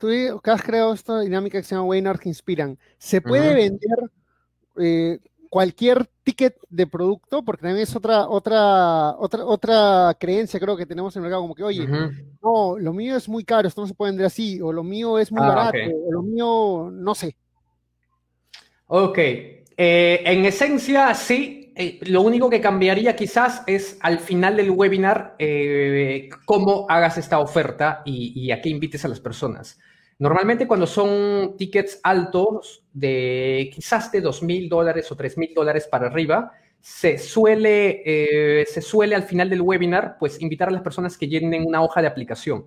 tú has creado esta dinámica que se llama Webinar que inspiran. ¿Se puede vender eh, cualquier ticket de producto? Porque también es otra, otra, otra, otra creencia, creo que tenemos en el mercado, como que, oye, no, lo mío es muy caro, esto no se puede vender así, o lo mío es muy ah, barato, o lo mío, no sé. Ok. Eh, en esencia, sí, eh, lo único que cambiaría quizás es al final del webinar cómo hagas esta oferta y, y, a qué invites a las personas. Normalmente cuando son tickets altos, de quizás de dos mil dólares o tres mil dólares para arriba, se suele, eh, se suele al final del webinar, pues invitar a las personas que llenen una hoja de aplicación.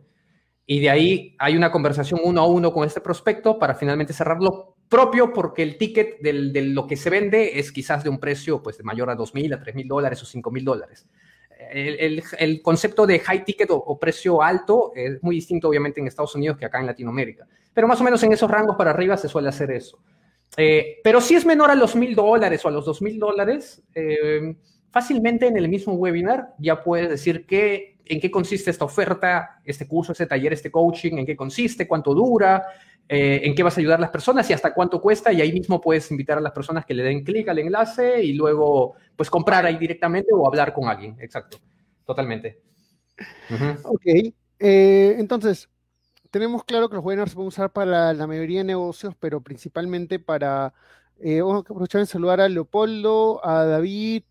Y de ahí hay una conversación uno a uno con este prospecto para finalmente cerrarlo propio, porque el ticket de lo que se vende es quizás de un precio pues, de mayor a dos mil, a tres mil dólares o cinco mil dólares el, concepto de high ticket o, precio alto es muy distinto, obviamente, en Estados Unidos que acá en Latinoamérica. Pero más o menos en esos rangos para arriba se suele hacer eso. Eh, pero si es menor a los mil dólares o a los dos mil dólares, eh, fácilmente en el mismo webinar ya puedes decir qué, en qué consiste esta oferta, este curso, este taller, este coaching, en qué consiste, cuánto dura, eh, en qué vas a ayudar a las personas y hasta cuánto cuesta y ahí mismo puedes invitar a las personas que le den clic al enlace y luego pues comprar ahí directamente o hablar con alguien. Exacto, totalmente. Ok, eh, entonces tenemos claro que los webinars se pueden usar para la, mayoría de negocios, pero principalmente para... Eh, vamos a aprovechar en saludar a Leopoldo, a David,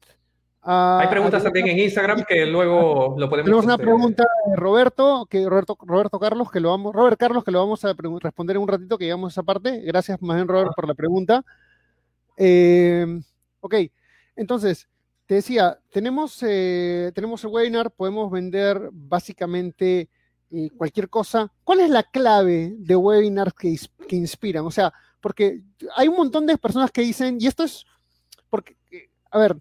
hay preguntas también en Instagram que luego lo podemos. Tenemos una pregunta de Roberto, que Roberto, Roberto Carlos, que lo vamos, Robert Carlos, que lo vamos a responder en un ratito que llegamos a esa parte. Gracias, más bien, Robert, por la pregunta. Eh, ok, entonces, te decía, tenemos, eh, tenemos el webinar, podemos vender básicamente eh, cualquier cosa. ¿Cuál es la clave de webinars que, que inspiran? O sea, porque hay un montón de personas que dicen, y esto es porque, a ver,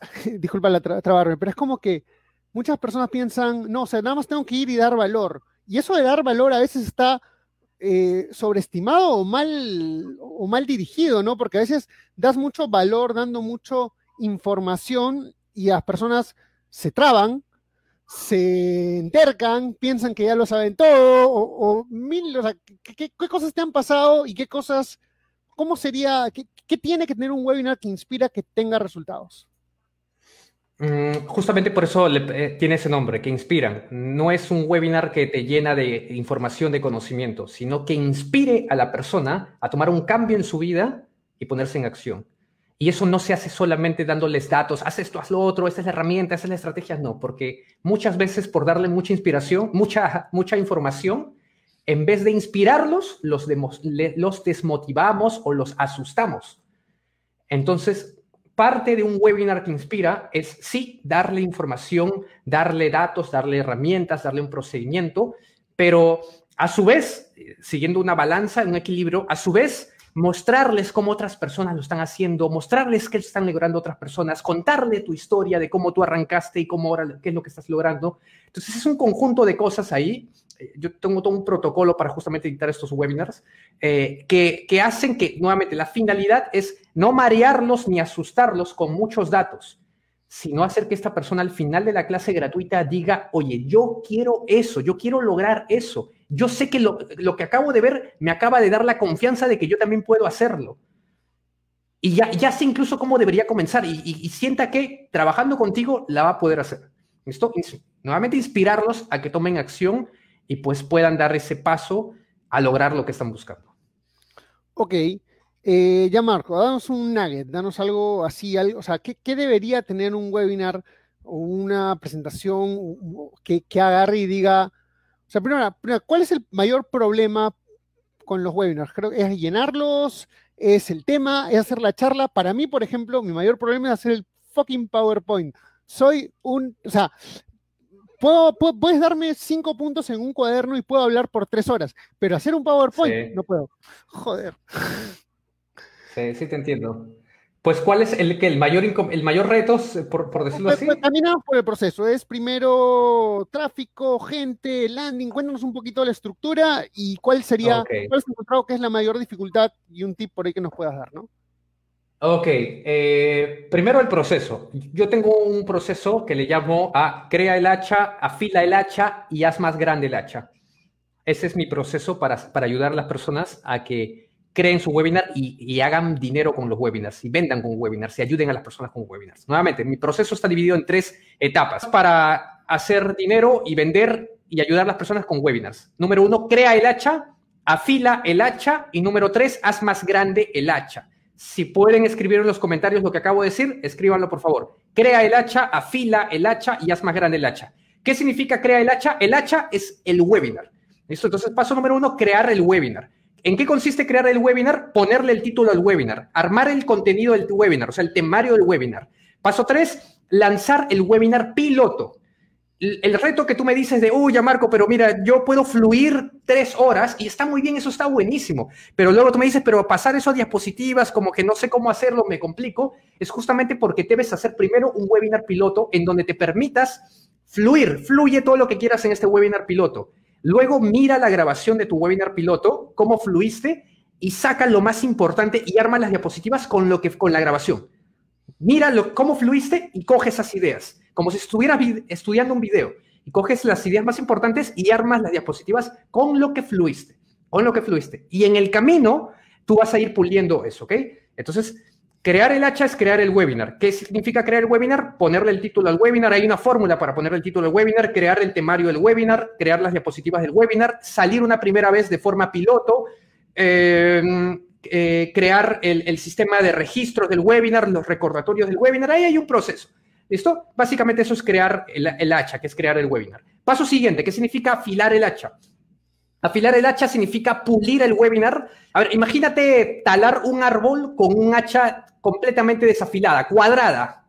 disculpa la trabarme, pero es como que muchas personas piensan, no, o sea, nada más tengo que ir y dar valor. Y eso de dar valor a veces está eh, sobreestimado o mal, o mal dirigido, ¿no? Porque a veces das mucho valor dando mucho información y las personas se traban, se entercan, piensan que ya lo saben todo, o, mil, o sea, ¿qué, cosas te han pasado y qué cosas, cómo sería, qué tiene que tener un webinar que inspira que tenga resultados? Mm, justamente por eso eh, tiene ese nombre, que inspiran. No es un webinar que te llena de información, de conocimiento, sino que inspire a la persona a tomar un cambio en su vida y ponerse en acción. Y eso no se hace solamente dándoles datos, haz esto, haz lo otro, esta es la herramienta, esta es la estrategia, no, porque muchas veces por darle mucha inspiración, mucha, mucha información, en vez de inspirarlos, los, los desmotivamos o los asustamos. Entonces, parte de un webinar que inspira es sí darle información, darle datos, darle herramientas, darle un procedimiento, pero a su vez, siguiendo una balanza, un equilibrio, a su vez mostrarles cómo otras personas lo están haciendo, mostrarles qué están logrando otras personas, contarle tu historia de cómo tú arrancaste y cómo ahora qué es lo que estás logrando. Entonces es un conjunto de cosas ahí yo tengo todo un protocolo para justamente editar estos webinars eh, que, que, hacen que, nuevamente, la finalidad es no marearlos ni asustarlos con muchos datos, sino hacer que esta persona al final de la clase gratuita diga, oye, yo quiero eso, yo quiero lograr eso. Yo sé que lo, lo que acabo de ver me acaba de dar la confianza de que yo también puedo hacerlo. Y ya, ya sé incluso cómo debería comenzar y, y, sienta que trabajando contigo la va a poder hacer. ¿Listo? Nuevamente inspirarlos a que tomen acción y pues puedan dar ese paso a lograr lo que están buscando. Ok, eh, ya Marco, danos un nugget, danos algo así, algo, o sea, ¿qué, debería tener un webinar o una presentación que, agarre y diga, o sea, primero, ¿cuál es el mayor problema con los webinars? Creo que es llenarlos, es el tema, es hacer la charla. Para mí, por ejemplo, mi mayor problema es hacer el fucking PowerPoint. Soy un, o sea, puedo, puedes darme cinco puntos en un cuaderno y puedo hablar por tres horas, pero hacer un PowerPoint no puedo. Joder. Sí, sí te entiendo. Pues, ¿cuál es el, el, mayor, el mayor reto, por, por decirlo pues, así? Pues, caminamos por el proceso. Es primero tráfico, gente, landing. Cuéntanos un poquito la estructura y cuál sería, cuál es encontrado que es la mayor dificultad y un tip por ahí que nos puedas dar, ¿no? Ok, eh, primero el proceso. Yo tengo un proceso que le llamo a crea el hacha, afila el hacha y haz más grande el hacha. Ese es mi proceso para, para ayudar a las personas a que creen su webinar y, hagan dinero con los webinars y vendan con webinars y ayuden a las personas con webinars. Nuevamente, mi proceso está dividido en tres etapas para hacer dinero y vender y ayudar a las personas con webinars. Número uno, crea el hacha, afila el hacha y número tres, haz más grande el hacha. Si pueden escribir en los comentarios lo que acabo de decir, escríbanlo por favor. Crea el hacha, afila el hacha y haz más grande el hacha. ¿Qué significa crea el hacha? El hacha es el webinar. ¿Listo? Entonces, paso número uno, crear el webinar. ¿En qué consiste crear el webinar? Ponerle el título al webinar, armar el contenido del webinar, o sea, el temario del webinar. Paso tres, lanzar el webinar piloto. El, reto que tú me dices de, uy, ya Marco, pero mira, yo puedo fluir tres horas y está muy bien, eso está buenísimo. Pero luego tú me dices, pero pasar eso a diapositivas, como que no sé cómo hacerlo, me complico, es justamente porque debes hacer primero un webinar piloto en donde te permitas fluir, fluye todo lo que quieras en este webinar piloto. Luego mira la grabación de tu webinar piloto, cómo fluiste y saca lo más importante y arma las diapositivas con, lo que, con la grabación. Mira cómo fluiste y coge esas ideas, como si estuvieras estudiando un video. Y coges las ideas más importantes y armas las diapositivas con lo que fluiste, con lo que fluiste. Y en el camino, tú vas a ir puliendo eso, ¿ok? Entonces, Crear el hacha es crear el webinar. ¿Qué significa crear el webinar? Ponerle el título al webinar. Hay una fórmula para ponerle el título al webinar, crear el temario del webinar, crear las diapositivas del webinar, salir una primera vez de forma piloto, em, eh, crear el, sistema de registros del webinar, los recordatorios del webinar. Ahí hay un proceso. ¿Listo? Básicamente eso es crear el, el hacha, que es crear el webinar. Paso siguiente, ¿qué significa afilar el hacha? Afilar el hacha significa pulir el webinar. A ver, imagínate talar un árbol con un hacha completamente desafilada, cuadrada.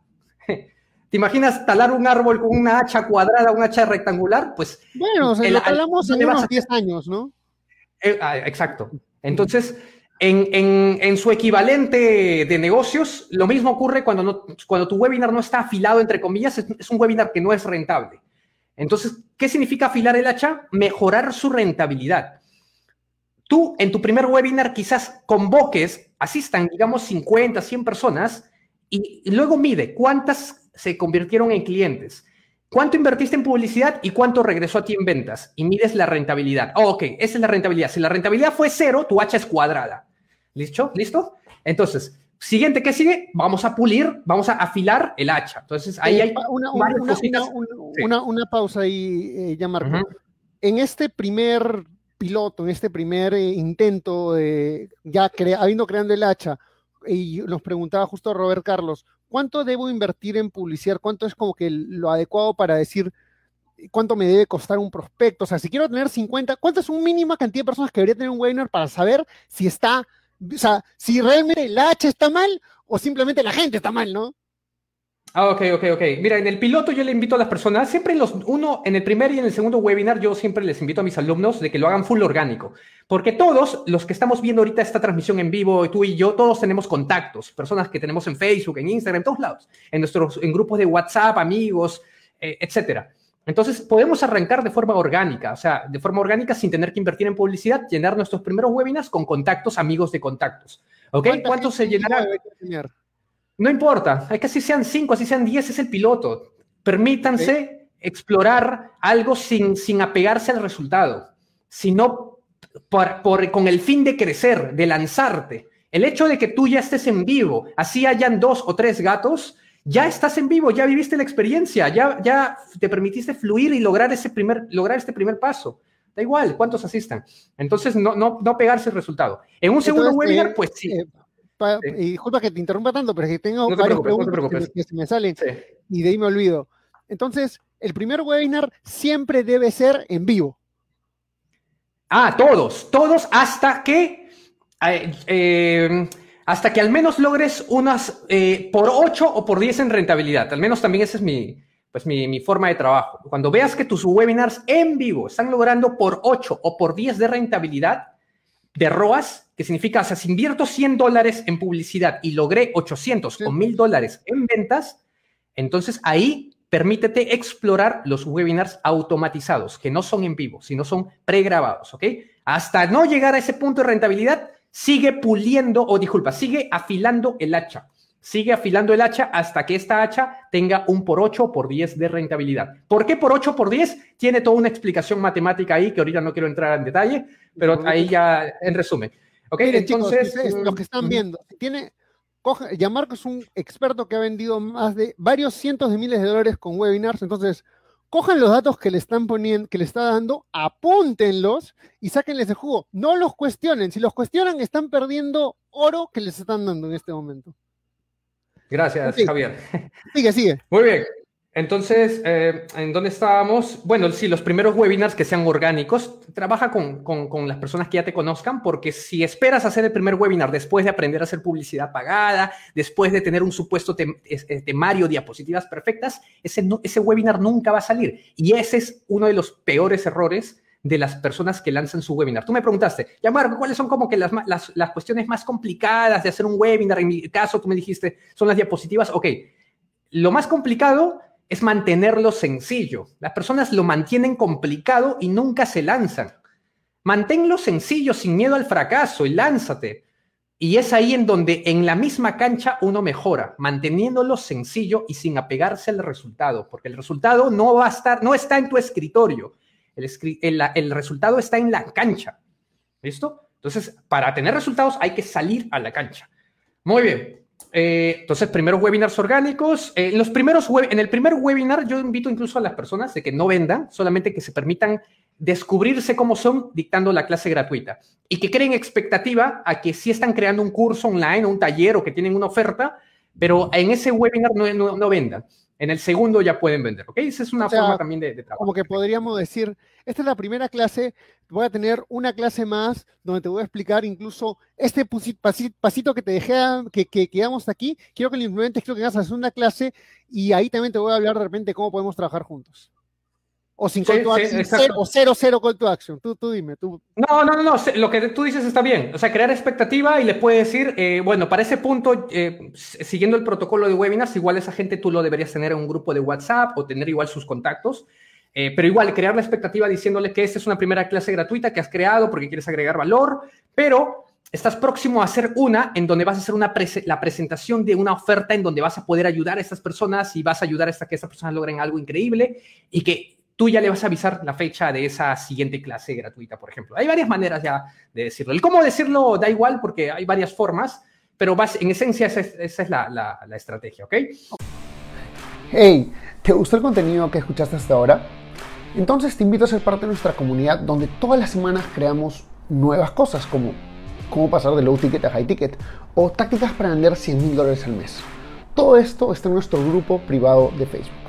¿Te imaginas talar un árbol con una hacha cuadrada, una hacha rectangular? Pues. Bueno, o sea, lo talamos en unos 10 años, ¿no? Eh, ah, exacto. Entonces, en, su equivalente de negocios, lo mismo ocurre cuando, tu webinar no está afilado, entre comillas, es un webinar que no es rentable. Entonces, ¿qué significa afilar el hacha? Mejorar su rentabilidad. Tú en tu primer webinar quizás convoques, asistan, digamos, 50, 100 personas y, luego mide cuántas se convirtieron en clientes, cuánto invertiste en publicidad y cuánto regresó a ti en ventas y mides la rentabilidad. Oh, ok, esa es la rentabilidad. Si la rentabilidad fue cero, tu hacha es cuadrada. ¿Listo? ¿Listo? Entonces, Siguiente, ¿qué sigue? Vamos a pulir, vamos a afilar el hacha. Entonces, ahí hay una, una, pausa ahí, eh, ya Marco. En este primer piloto, en este primer eh, intento, de ya habiendo creado el hacha, y nos preguntaba justo Robert Carlos, ¿cuánto debo invertir en publicidad? ¿Cuánto es como que lo adecuado para decir cuánto me debe costar un prospecto? O sea, si quiero tener 50, ¿cuánto es un mínima cantidad de personas que debería tener un webinar para saber si está o sea, si realmente el H está mal o simplemente la gente está mal, ¿no? Ah, ok, ok, ok. Mira, en el piloto yo le invito a las personas, siempre los, uno, en el primer y en el segundo webinar, yo siempre les invito a mis alumnos de que lo hagan full orgánico. Porque todos los que estamos viendo ahorita esta transmisión en vivo, tú y yo, todos tenemos contactos, personas que tenemos en Facebook, en Instagram, en todos lados, en nuestros en grupos de WhatsApp, amigos, eh, etcétera. Entonces, podemos arrancar de forma orgánica, o sea, de forma orgánica sin tener que invertir en publicidad, llenar nuestros primeros webinars con contactos, amigos de contactos. ¿Ok? ¿Cuánto se llenará? No importa, hay que así sean cinco, así sean diez, es el piloto. Permítanse explorar algo sin, sin apegarse al resultado, sino por, con el fin de crecer, de lanzarte. El hecho de que tú ya estés en vivo, así hayan dos o tres gatos, ya estás en vivo, ya viviste la experiencia, ya, ya te permitiste fluir y lograr, ese primer, lograr este primer paso. Da igual cuántos asistan. Entonces, no, no, no pegarse el resultado. En un segundo webinar, eh, pues sí. Eh, y disculpa que te interrumpa tanto, pero es que tengo varias preguntas que, se me salen y de ahí me olvido. Entonces, el primer webinar siempre debe ser en vivo. Ah, todos, todos hasta que eh, eh hasta que al menos logres unas eh, por 8 o por 10 en rentabilidad. Al menos también ese es mi, pues mi, forma de trabajo. Cuando veas que tus webinars en vivo están logrando por 8 o por 10 de rentabilidad de ROAS, que significa, o sea, si invierto 100 dólares en publicidad y logré 800 o 1000 dólares en ventas, entonces ahí permítete explorar los webinars automatizados, que no son en vivo, sino son pregrabados, ¿ok? Hasta no llegar a ese punto de rentabilidad, sigue puliendo, o disculpa, sigue afilando el hacha. Sigue afilando el hacha hasta que esta hacha tenga un por 8 o por 10 de rentabilidad. ¿Por qué por 8 por 10? Tiene toda una explicación matemática ahí que ahorita no quiero entrar en detalle, pero ahí ya en resumen. Ok, entonces. los que están viendo, tiene. Coge, Yamarco es un experto que ha vendido más de varios cientos de miles de dólares con webinars, entonces cojan los datos que le están poniendo, que le está dando, apúntenlos y sáquenles de jugo. No los cuestionen. Si los cuestionan, están perdiendo oro que les están dando en este momento. Gracias, Javier. Sigue, sigue. Muy bien. Entonces, eh, ¿en dónde estábamos? Bueno, sí, los primeros webinars que sean orgánicos, trabaja con, con, las personas que ya te conozcan, porque si esperas hacer el primer webinar después de aprender a hacer publicidad pagada, después de tener un supuesto eh, temario, diapositivas perfectas, ese, ese webinar nunca va a salir. Y ese es uno de los peores errores de las personas que lanzan su webinar. Tú me preguntaste, ya Marco, ¿cuáles son como que las, las, las, cuestiones más complicadas de hacer un webinar? En mi caso, tú me dijiste, son las diapositivas. Ok, lo más complicado es mantenerlo sencillo. Las personas lo mantienen complicado y nunca se lanzan. Manténlo sencillo, sin miedo al fracaso y lánzate. Y es ahí en donde en la misma cancha uno mejora, manteniéndolo sencillo y sin apegarse al resultado, porque el resultado no va a estar, no está en tu escritorio, el, resultado está en la cancha. ¿Listo? Entonces, para tener resultados hay que salir a la cancha. Muy bien. Eh, entonces, primeros webinars orgánicos. Eh, en, los primeros en el primer webinar yo invito incluso a las personas de que no vendan, solamente que se permitan descubrirse cómo son dictando la clase gratuita y que creen expectativa a que sí están creando un curso online o un taller o que tienen una oferta, pero en ese webinar no vendan. En el segundo ya pueden vender, ¿ok? Esa es una forma también de, trabajar. Como que podríamos decir, esta es la primera clase, voy a tener una clase más donde te voy a explicar incluso este pasito que te dejé, que, que quedamos aquí, quiero que lo implementes, quiero que hagas la segunda clase y ahí también te voy a hablar de repente cómo podemos trabajar juntos. O sin call to action, o cero, cero call to action. Tú, tú dime. Tú. No, no, no, no, lo que tú dices está bien. O sea, crear expectativa y le puedes decir, eh, bueno, para ese punto, eh, siguiendo el protocolo de webinars, igual esa gente tú lo deberías tener en un grupo de WhatsApp o tener igual sus contactos. Eh, pero igual, crear la expectativa diciéndole que esta es una primera clase gratuita que has creado porque quieres agregar valor, pero estás próximo a hacer una en donde vas a hacer una la presentación de una oferta en donde vas a poder ayudar a estas personas y vas a ayudar a que estas personas logren algo increíble y que tú ya le vas a avisar la fecha de esa siguiente clase gratuita, por ejemplo. Hay varias maneras ya de decirlo. El cómo decirlo da igual porque hay varias formas, pero en esencia esa es, la, la, estrategia, ¿ok? Hey, ¿te gustó el contenido que escuchaste hasta ahora? Entonces te invito a ser parte de nuestra comunidad donde todas las semanas creamos nuevas cosas como cómo pasar de low ticket a high ticket o tácticas para vender 100 mil dólares al mes. Todo esto está en nuestro grupo privado de Facebook.